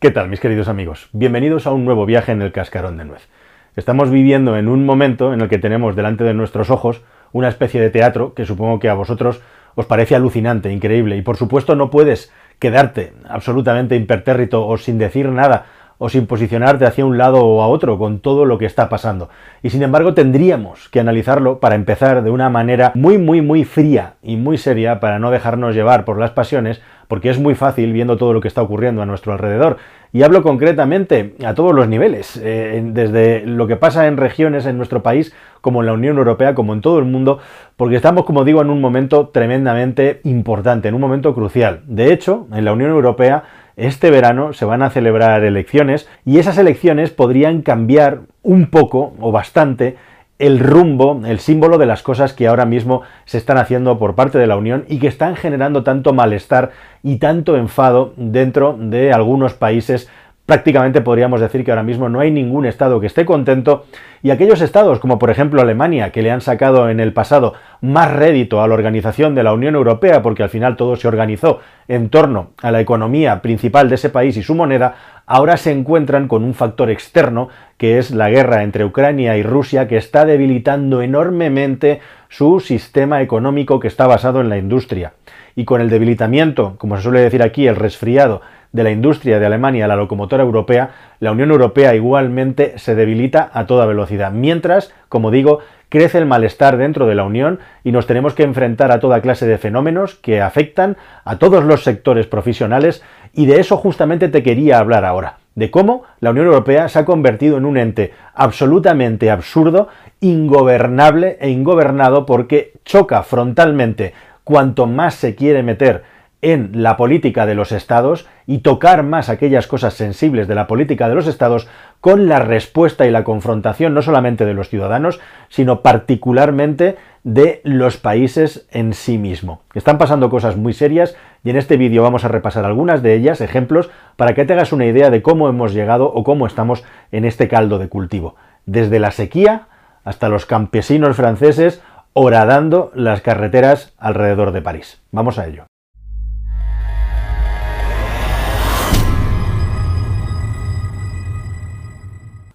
¿Qué tal, mis queridos amigos? Bienvenidos a un nuevo viaje en el cascarón de nuez. Estamos viviendo en un momento en el que tenemos delante de nuestros ojos una especie de teatro que supongo que a vosotros os parece alucinante, increíble, y por supuesto no puedes quedarte absolutamente impertérrito o sin decir nada o sin posicionarte hacia un lado o a otro con todo lo que está pasando. Y sin embargo tendríamos que analizarlo para empezar de una manera muy, muy, muy fría y muy seria para no dejarnos llevar por las pasiones, porque es muy fácil viendo todo lo que está ocurriendo a nuestro alrededor. Y hablo concretamente a todos los niveles, eh, desde lo que pasa en regiones en nuestro país, como en la Unión Europea, como en todo el mundo, porque estamos, como digo, en un momento tremendamente importante, en un momento crucial. De hecho, en la Unión Europea este verano se van a celebrar elecciones y esas elecciones podrían cambiar un poco o bastante el rumbo, el símbolo de las cosas que ahora mismo se están haciendo por parte de la Unión y que están generando tanto malestar y tanto enfado dentro de algunos países prácticamente podríamos decir que ahora mismo no hay ningún estado que esté contento y aquellos estados como por ejemplo Alemania que le han sacado en el pasado más rédito a la organización de la Unión Europea porque al final todo se organizó en torno a la economía principal de ese país y su moneda, ahora se encuentran con un factor externo que es la guerra entre Ucrania y Rusia que está debilitando enormemente su sistema económico que está basado en la industria. Y con el debilitamiento, como se suele decir aquí, el resfriado de la industria de Alemania, la locomotora europea, la Unión Europea igualmente se debilita a toda velocidad. Mientras, como digo, crece el malestar dentro de la Unión y nos tenemos que enfrentar a toda clase de fenómenos que afectan a todos los sectores profesionales y de eso justamente te quería hablar ahora, de cómo la Unión Europea se ha convertido en un ente absolutamente absurdo, ingobernable e ingobernado porque choca frontalmente cuanto más se quiere meter en la política de los estados y tocar más aquellas cosas sensibles de la política de los estados con la respuesta y la confrontación no solamente de los ciudadanos, sino particularmente de los países en sí mismo. Están pasando cosas muy serias y en este vídeo vamos a repasar algunas de ellas, ejemplos, para que te hagas una idea de cómo hemos llegado o cómo estamos en este caldo de cultivo. Desde la sequía hasta los campesinos franceses horadando las carreteras alrededor de París. Vamos a ello.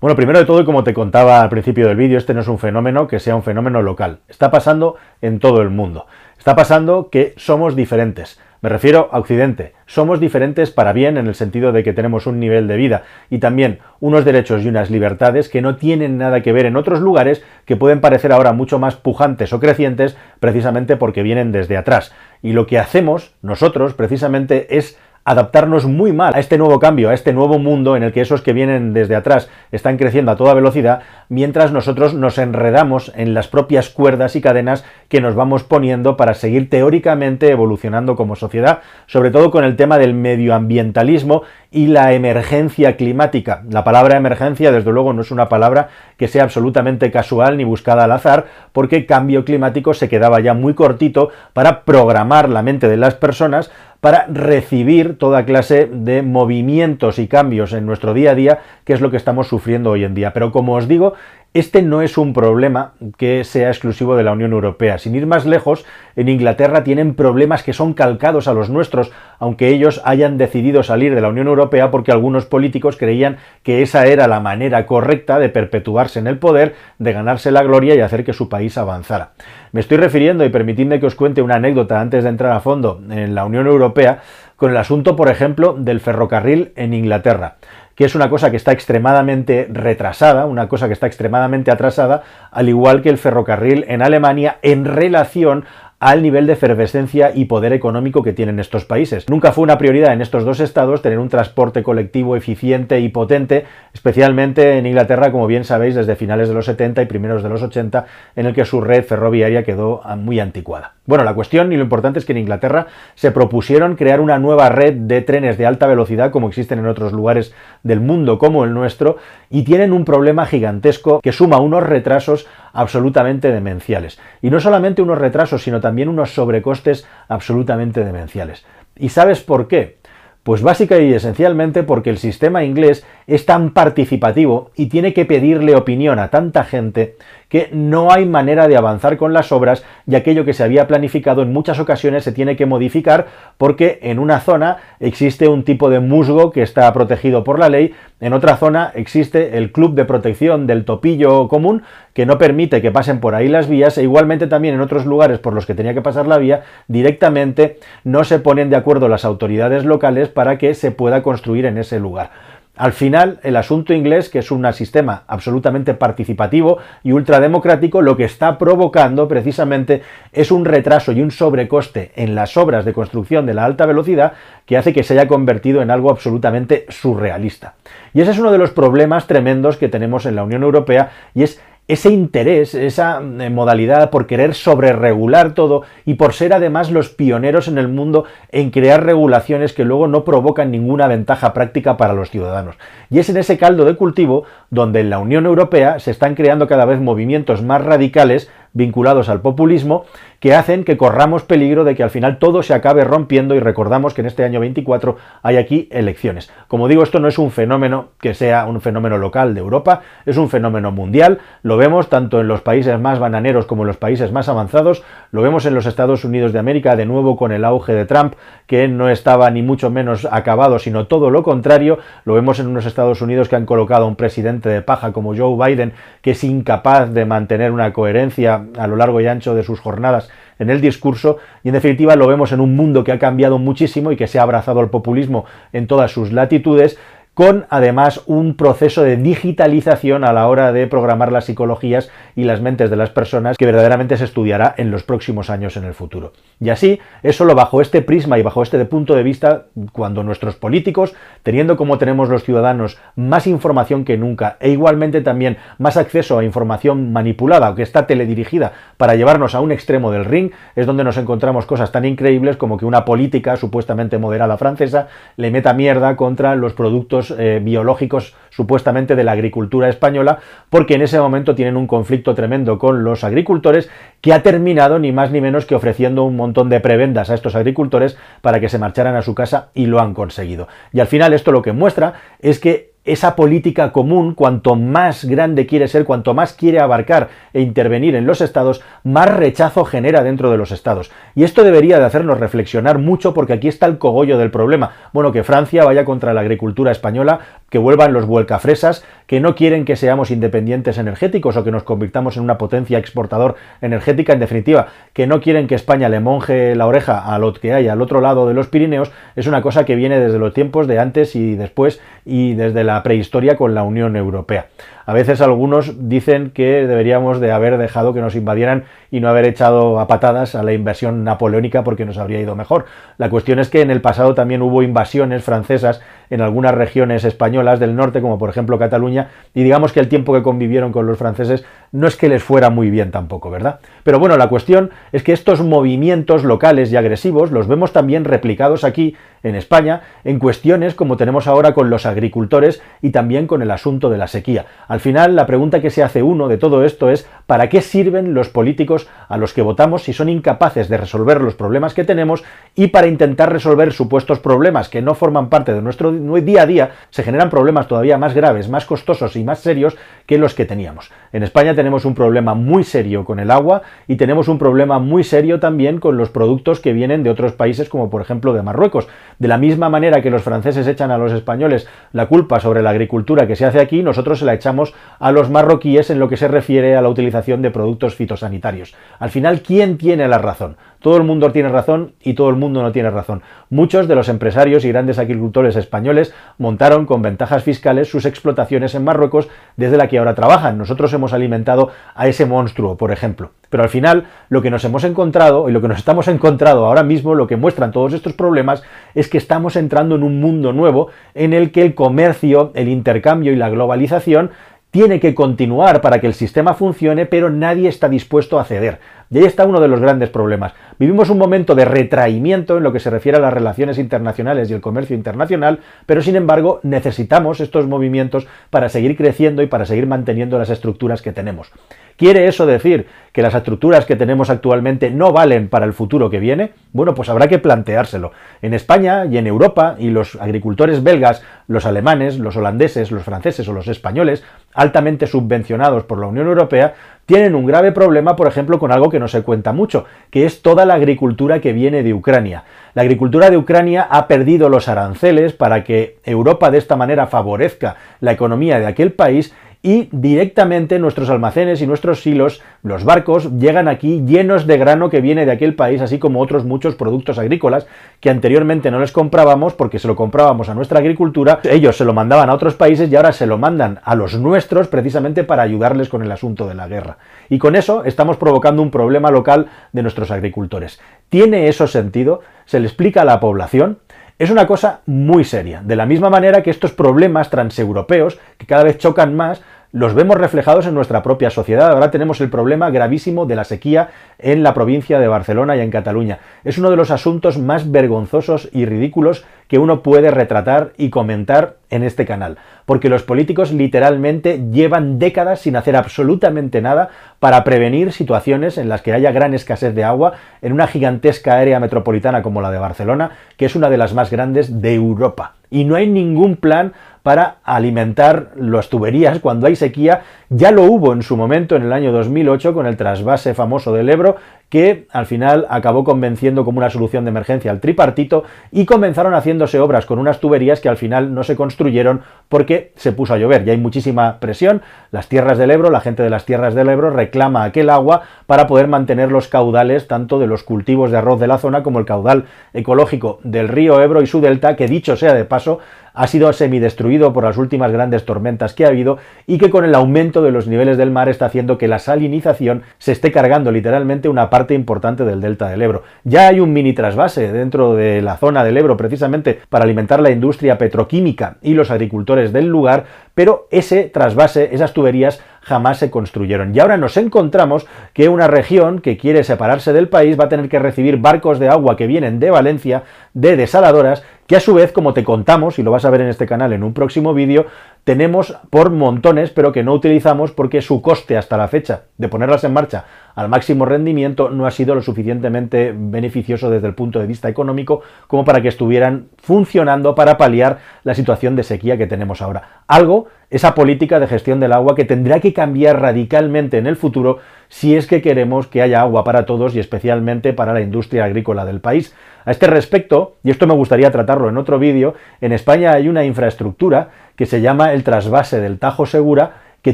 Bueno, primero de todo, y como te contaba al principio del vídeo, este no es un fenómeno que sea un fenómeno local. Está pasando en todo el mundo. Está pasando que somos diferentes. Me refiero a Occidente. Somos diferentes para bien en el sentido de que tenemos un nivel de vida y también unos derechos y unas libertades que no tienen nada que ver en otros lugares que pueden parecer ahora mucho más pujantes o crecientes precisamente porque vienen desde atrás. Y lo que hacemos nosotros precisamente es adaptarnos muy mal a este nuevo cambio, a este nuevo mundo en el que esos que vienen desde atrás están creciendo a toda velocidad, mientras nosotros nos enredamos en las propias cuerdas y cadenas que nos vamos poniendo para seguir teóricamente evolucionando como sociedad, sobre todo con el tema del medioambientalismo y la emergencia climática. La palabra emergencia, desde luego, no es una palabra que sea absolutamente casual ni buscada al azar, porque cambio climático se quedaba ya muy cortito para programar la mente de las personas para recibir toda clase de movimientos y cambios en nuestro día a día, que es lo que estamos sufriendo hoy en día. Pero como os digo, este no es un problema que sea exclusivo de la Unión Europea. Sin ir más lejos, en Inglaterra tienen problemas que son calcados a los nuestros, aunque ellos hayan decidido salir de la Unión Europea porque algunos políticos creían que esa era la manera correcta de perpetuarse en el poder, de ganarse la gloria y hacer que su país avanzara. Me estoy refiriendo, y permitidme que os cuente una anécdota antes de entrar a fondo en la Unión Europea, con el asunto, por ejemplo, del ferrocarril en Inglaterra que es una cosa que está extremadamente retrasada, una cosa que está extremadamente atrasada, al igual que el ferrocarril en Alemania en relación al nivel de efervescencia y poder económico que tienen estos países. Nunca fue una prioridad en estos dos estados tener un transporte colectivo eficiente y potente, especialmente en Inglaterra, como bien sabéis, desde finales de los 70 y primeros de los 80, en el que su red ferroviaria quedó muy anticuada. Bueno, la cuestión y lo importante es que en Inglaterra se propusieron crear una nueva red de trenes de alta velocidad, como existen en otros lugares del mundo como el nuestro, y tienen un problema gigantesco que suma unos retrasos absolutamente demenciales. Y no solamente unos retrasos, sino también unos sobrecostes absolutamente demenciales. ¿Y sabes por qué? Pues básica y esencialmente porque el sistema inglés es tan participativo y tiene que pedirle opinión a tanta gente que no hay manera de avanzar con las obras y aquello que se había planificado en muchas ocasiones se tiene que modificar porque en una zona existe un tipo de musgo que está protegido por la ley, en otra zona existe el club de protección del topillo común que no permite que pasen por ahí las vías e igualmente también en otros lugares por los que tenía que pasar la vía directamente no se ponen de acuerdo las autoridades locales para que se pueda construir en ese lugar. Al final, el asunto inglés, que es un sistema absolutamente participativo y ultrademocrático, lo que está provocando precisamente es un retraso y un sobrecoste en las obras de construcción de la alta velocidad que hace que se haya convertido en algo absolutamente surrealista. Y ese es uno de los problemas tremendos que tenemos en la Unión Europea y es ese interés, esa eh, modalidad por querer sobreregular todo y por ser además los pioneros en el mundo en crear regulaciones que luego no provocan ninguna ventaja práctica para los ciudadanos. Y es en ese caldo de cultivo donde en la Unión Europea se están creando cada vez movimientos más radicales vinculados al populismo que hacen que corramos peligro de que al final todo se acabe rompiendo y recordamos que en este año 24 hay aquí elecciones. Como digo, esto no es un fenómeno que sea un fenómeno local de Europa, es un fenómeno mundial, lo vemos tanto en los países más bananeros como en los países más avanzados, lo vemos en los Estados Unidos de América, de nuevo con el auge de Trump, que no estaba ni mucho menos acabado, sino todo lo contrario, lo vemos en unos Estados Unidos que han colocado a un presidente de paja como Joe Biden, que es incapaz de mantener una coherencia a lo largo y ancho de sus jornadas en el discurso. Y en definitiva lo vemos en un mundo que ha cambiado muchísimo y que se ha abrazado al populismo en todas sus latitudes con además un proceso de digitalización a la hora de programar las psicologías y las mentes de las personas que verdaderamente se estudiará en los próximos años en el futuro. Y así es solo bajo este prisma y bajo este punto de vista cuando nuestros políticos, teniendo como tenemos los ciudadanos más información que nunca e igualmente también más acceso a información manipulada o que está teledirigida para llevarnos a un extremo del ring, es donde nos encontramos cosas tan increíbles como que una política supuestamente moderada francesa le meta mierda contra los productos eh, biológicos supuestamente de la agricultura española, porque en ese momento tienen un conflicto tremendo con los agricultores que ha terminado ni más ni menos que ofreciendo un montón de prebendas a estos agricultores para que se marcharan a su casa y lo han conseguido. Y al final esto lo que muestra es que esa política común, cuanto más grande quiere ser, cuanto más quiere abarcar e intervenir en los estados, más rechazo genera dentro de los estados. Y esto debería de hacernos reflexionar mucho porque aquí está el cogollo del problema. Bueno, que Francia vaya contra la agricultura española, que vuelvan los vuelcafresas, que no quieren que seamos independientes energéticos o que nos convirtamos en una potencia exportador energética, en definitiva, que no quieren que España le monje la oreja a lo que hay al otro lado de los Pirineos, es una cosa que viene desde los tiempos de antes y después y desde la prehistoria con la Unión Europea. A veces algunos dicen que deberíamos de haber dejado que nos invadieran y no haber echado a patadas a la invasión napoleónica porque nos habría ido mejor. La cuestión es que en el pasado también hubo invasiones francesas en algunas regiones españolas del norte, como por ejemplo Cataluña, y digamos que el tiempo que convivieron con los franceses no es que les fuera muy bien tampoco, ¿verdad? Pero bueno, la cuestión es que estos movimientos locales y agresivos los vemos también replicados aquí en España en cuestiones como tenemos ahora con los agricultores y también con el asunto de la sequía. Al final, la pregunta que se hace uno de todo esto es ¿para qué sirven los políticos a los que votamos si son incapaces de resolver los problemas que tenemos y para intentar resolver supuestos problemas que no forman parte de nuestro día a día, se generan problemas todavía más graves, más costosos y más serios que los que teníamos? En España tenemos un problema muy serio con el agua y tenemos un problema muy serio también con los productos que vienen de otros países como por ejemplo de Marruecos. De la misma manera que los franceses echan a los españoles la culpa sobre la agricultura que se hace aquí, nosotros se la echamos a los marroquíes en lo que se refiere a la utilización de productos fitosanitarios. Al final, ¿quién tiene la razón? Todo el mundo tiene razón y todo el mundo no tiene razón. Muchos de los empresarios y grandes agricultores españoles montaron con ventajas fiscales sus explotaciones en Marruecos desde la que ahora trabajan. Nosotros hemos alimentado a ese monstruo, por ejemplo. Pero al final, lo que nos hemos encontrado y lo que nos estamos encontrando ahora mismo, lo que muestran todos estos problemas, es que estamos entrando en un mundo nuevo en el que el comercio, el intercambio y la globalización tiene que continuar para que el sistema funcione, pero nadie está dispuesto a ceder. Y ahí está uno de los grandes problemas. Vivimos un momento de retraimiento en lo que se refiere a las relaciones internacionales y el comercio internacional, pero sin embargo necesitamos estos movimientos para seguir creciendo y para seguir manteniendo las estructuras que tenemos. ¿Quiere eso decir que las estructuras que tenemos actualmente no valen para el futuro que viene? Bueno, pues habrá que planteárselo. En España y en Europa, y los agricultores belgas, los alemanes, los holandeses, los franceses o los españoles, altamente subvencionados por la Unión Europea, tienen un grave problema, por ejemplo, con algo que no se cuenta mucho, que es toda la agricultura que viene de Ucrania. La agricultura de Ucrania ha perdido los aranceles para que Europa de esta manera favorezca la economía de aquel país y directamente nuestros almacenes y nuestros silos, los barcos, llegan aquí llenos de grano que viene de aquel país, así como otros muchos productos agrícolas que anteriormente no les comprábamos porque se lo comprábamos a nuestra agricultura, ellos se lo mandaban a otros países y ahora se lo mandan a los nuestros precisamente para ayudarles con el asunto de la guerra. Y con eso estamos provocando un problema local de nuestros agricultores. ¿Tiene eso sentido? ¿Se le explica a la población? Es una cosa muy seria, de la misma manera que estos problemas transeuropeos, que cada vez chocan más, los vemos reflejados en nuestra propia sociedad. Ahora tenemos el problema gravísimo de la sequía en la provincia de Barcelona y en Cataluña. Es uno de los asuntos más vergonzosos y ridículos que uno puede retratar y comentar en este canal, porque los políticos literalmente llevan décadas sin hacer absolutamente nada para prevenir situaciones en las que haya gran escasez de agua en una gigantesca área metropolitana como la de Barcelona, que es una de las más grandes de Europa. Y no hay ningún plan para alimentar las tuberías cuando hay sequía. Ya lo hubo en su momento en el año 2008 con el trasvase famoso del Ebro, que al final acabó convenciendo como una solución de emergencia al tripartito y comenzaron haciéndose obras con unas tuberías que al final no se construyeron porque se puso a llover. Ya hay muchísima presión. Las tierras del Ebro, la gente de las tierras del Ebro reclama aquel agua para poder mantener los caudales tanto de los cultivos de arroz de la zona como el caudal ecológico del río Ebro y su delta, que dicho sea de paso, ha sido semidestruido por las últimas grandes tormentas que ha habido y que con el aumento de los niveles del mar está haciendo que la salinización se esté cargando literalmente una parte importante del delta del Ebro. Ya hay un mini trasvase dentro de la zona del Ebro precisamente para alimentar la industria petroquímica y los agricultores del lugar, pero ese trasvase, esas tuberías jamás se construyeron. Y ahora nos encontramos que una región que quiere separarse del país va a tener que recibir barcos de agua que vienen de Valencia, de desaladoras, que a su vez, como te contamos, y lo vas a ver en este canal en un próximo vídeo, tenemos por montones, pero que no utilizamos porque su coste hasta la fecha de ponerlas en marcha al máximo rendimiento no ha sido lo suficientemente beneficioso desde el punto de vista económico como para que estuvieran funcionando para paliar la situación de sequía que tenemos ahora. Algo, esa política de gestión del agua que tendrá que cambiar radicalmente en el futuro si es que queremos que haya agua para todos y especialmente para la industria agrícola del país. A este respecto, y esto me gustaría tratarlo en otro vídeo, en España hay una infraestructura que se llama el trasvase del Tajo Segura, que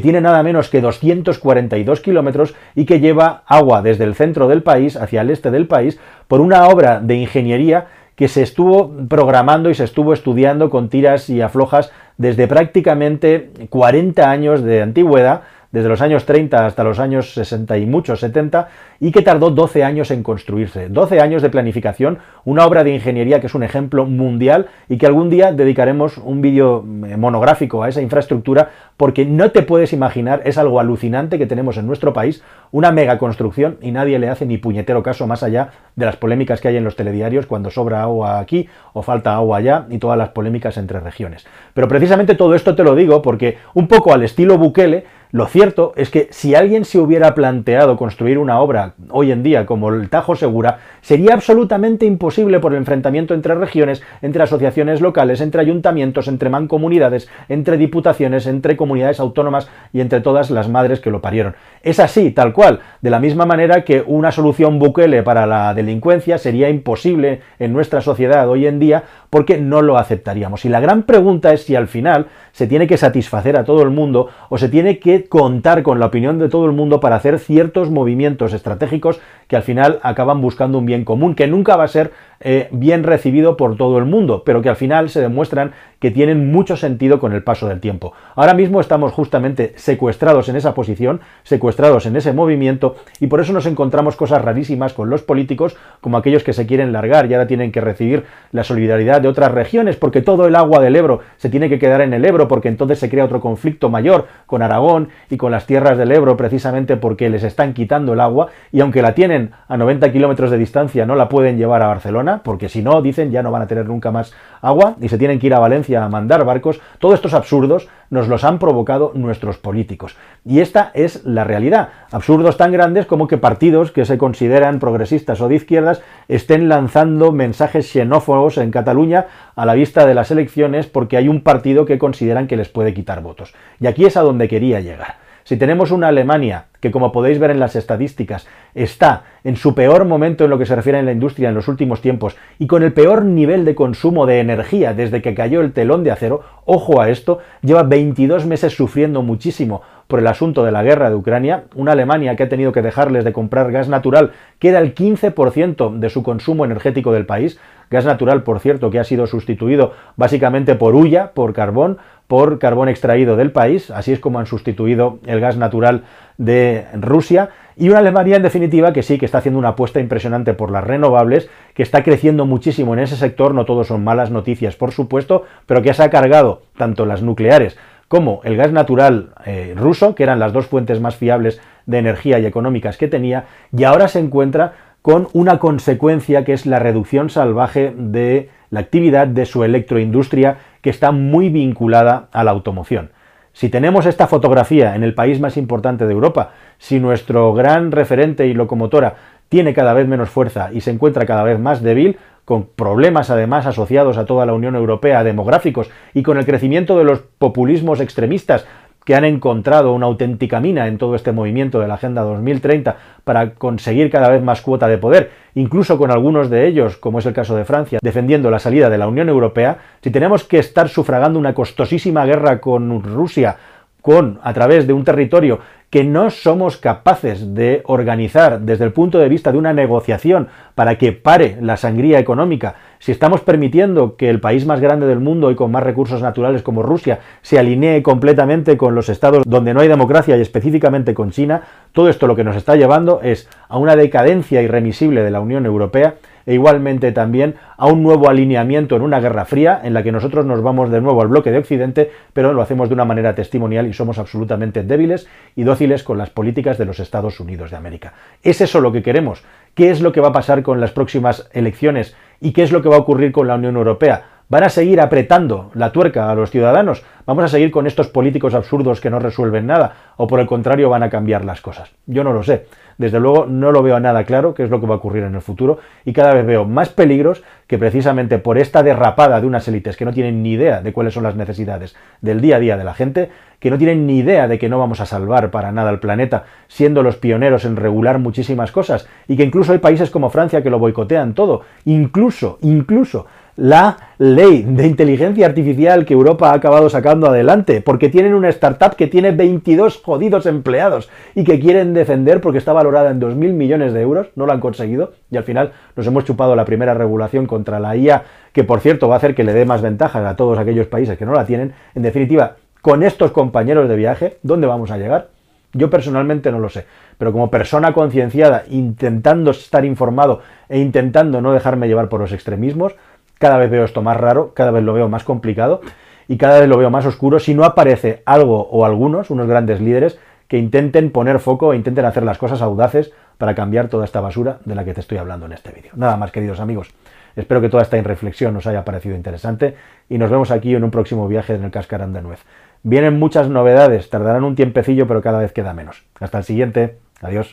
tiene nada menos que 242 kilómetros y que lleva agua desde el centro del país hacia el este del país por una obra de ingeniería que se estuvo programando y se estuvo estudiando con tiras y aflojas desde prácticamente 40 años de antigüedad, desde los años 30 hasta los años 60 y muchos 70, y que tardó 12 años en construirse. 12 años de planificación, una obra de ingeniería que es un ejemplo mundial y que algún día dedicaremos un vídeo eh, monográfico a esa infraestructura porque no te puedes imaginar, es algo alucinante que tenemos en nuestro país, una mega construcción y nadie le hace ni puñetero caso más allá de las polémicas que hay en los telediarios cuando sobra agua aquí o falta agua allá y todas las polémicas entre regiones. Pero precisamente todo esto te lo digo porque un poco al estilo Bukele, lo cierto es que si alguien se hubiera planteado construir una obra hoy en día como el Tajo Segura, sería absolutamente imposible por el enfrentamiento entre regiones, entre asociaciones locales, entre ayuntamientos, entre mancomunidades, entre diputaciones, entre comunidades autónomas y entre todas las madres que lo parieron. Es así, tal cual, de la misma manera que una solución Bukele para la delincuencia sería imposible en nuestra sociedad hoy en día porque no lo aceptaríamos. Y la gran pregunta es si al final se tiene que satisfacer a todo el mundo o se tiene que contar con la opinión de todo el mundo para hacer ciertos movimientos estratégicos que al final acaban buscando un bien común, que nunca va a ser eh, bien recibido por todo el mundo, pero que al final se demuestran que tienen mucho sentido con el paso del tiempo. Ahora mismo estamos justamente secuestrados en esa posición, secuestrados en ese movimiento, y por eso nos encontramos cosas rarísimas con los políticos, como aquellos que se quieren largar y ahora tienen que recibir la solidaridad de otras regiones, porque todo el agua del Ebro se tiene que quedar en el Ebro, porque entonces se crea otro conflicto mayor con Aragón y con las tierras del Ebro precisamente porque les están quitando el agua y aunque la tienen a 90 kilómetros de distancia no la pueden llevar a Barcelona porque si no, dicen, ya no van a tener nunca más agua y se tienen que ir a Valencia a mandar barcos. Todos estos absurdos nos los han provocado nuestros políticos. Y esta es la realidad. Absurdos tan grandes como que partidos que se consideran progresistas o de izquierdas estén lanzando mensajes xenófobos en Cataluña a la vista de las elecciones porque hay un partido que consideran que les puede quitar votos. Y aquí es a donde quería llegar. Si tenemos una Alemania que, como podéis ver en las estadísticas, está en su peor momento en lo que se refiere a la industria en los últimos tiempos y con el peor nivel de consumo de energía desde que cayó el telón de acero, ojo a esto, lleva 22 meses sufriendo muchísimo por el asunto de la guerra de Ucrania, una Alemania que ha tenido que dejarles de comprar gas natural, que era el 15% de su consumo energético del país, gas natural, por cierto, que ha sido sustituido básicamente por hulla, por carbón, por carbón extraído del país, así es como han sustituido el gas natural de Rusia, y una Alemania en definitiva que sí, que está haciendo una apuesta impresionante por las renovables, que está creciendo muchísimo en ese sector, no todos son malas noticias por supuesto, pero que se ha cargado tanto las nucleares como el gas natural eh, ruso, que eran las dos fuentes más fiables de energía y económicas que tenía, y ahora se encuentra con una consecuencia que es la reducción salvaje de la actividad de su electroindustria, que está muy vinculada a la automoción. Si tenemos esta fotografía en el país más importante de Europa, si nuestro gran referente y locomotora tiene cada vez menos fuerza y se encuentra cada vez más débil, con problemas además asociados a toda la Unión Europea, demográficos, y con el crecimiento de los populismos extremistas que han encontrado una auténtica mina en todo este movimiento de la Agenda 2030 para conseguir cada vez más cuota de poder, incluso con algunos de ellos, como es el caso de Francia, defendiendo la salida de la Unión Europea, si tenemos que estar sufragando una costosísima guerra con Rusia, con a través de un territorio que no somos capaces de organizar desde el punto de vista de una negociación para que pare la sangría económica, si estamos permitiendo que el país más grande del mundo y con más recursos naturales como Rusia se alinee completamente con los estados donde no hay democracia y específicamente con China, todo esto lo que nos está llevando es a una decadencia irremisible de la Unión Europea e igualmente también a un nuevo alineamiento en una guerra fría en la que nosotros nos vamos de nuevo al bloque de Occidente, pero lo hacemos de una manera testimonial y somos absolutamente débiles y dóciles con las políticas de los Estados Unidos de América. ¿Es eso lo que queremos? ¿Qué es lo que va a pasar con las próximas elecciones y qué es lo que va a ocurrir con la Unión Europea? ¿Van a seguir apretando la tuerca a los ciudadanos? ¿Vamos a seguir con estos políticos absurdos que no resuelven nada? ¿O por el contrario van a cambiar las cosas? Yo no lo sé. Desde luego no lo veo nada claro qué es lo que va a ocurrir en el futuro y cada vez veo más peligros que precisamente por esta derrapada de unas élites que no tienen ni idea de cuáles son las necesidades del día a día de la gente, que no tienen ni idea de que no vamos a salvar para nada al planeta, siendo los pioneros en regular muchísimas cosas, y que incluso hay países como Francia que lo boicotean todo, incluso, incluso la ley de inteligencia artificial que Europa ha acabado sacando adelante, porque tienen una startup que tiene 22 jodidos empleados y que quieren defender porque está valorada en 2.000 millones de euros, no lo han conseguido y al final nos hemos chupado la primera regulación contra la IA, que por cierto va a hacer que le dé más ventajas a todos aquellos países que no la tienen. En definitiva, con estos compañeros de viaje, ¿dónde vamos a llegar? Yo personalmente no lo sé, pero como persona concienciada, intentando estar informado e intentando no dejarme llevar por los extremismos, cada vez veo esto más raro, cada vez lo veo más complicado y cada vez lo veo más oscuro si no aparece algo o algunos, unos grandes líderes, que intenten poner foco e intenten hacer las cosas audaces para cambiar toda esta basura de la que te estoy hablando en este vídeo. Nada más, queridos amigos. Espero que toda esta reflexión os haya parecido interesante y nos vemos aquí en un próximo viaje en el Cascarán de Nuez. Vienen muchas novedades, tardarán un tiempecillo, pero cada vez queda menos. Hasta el siguiente. Adiós.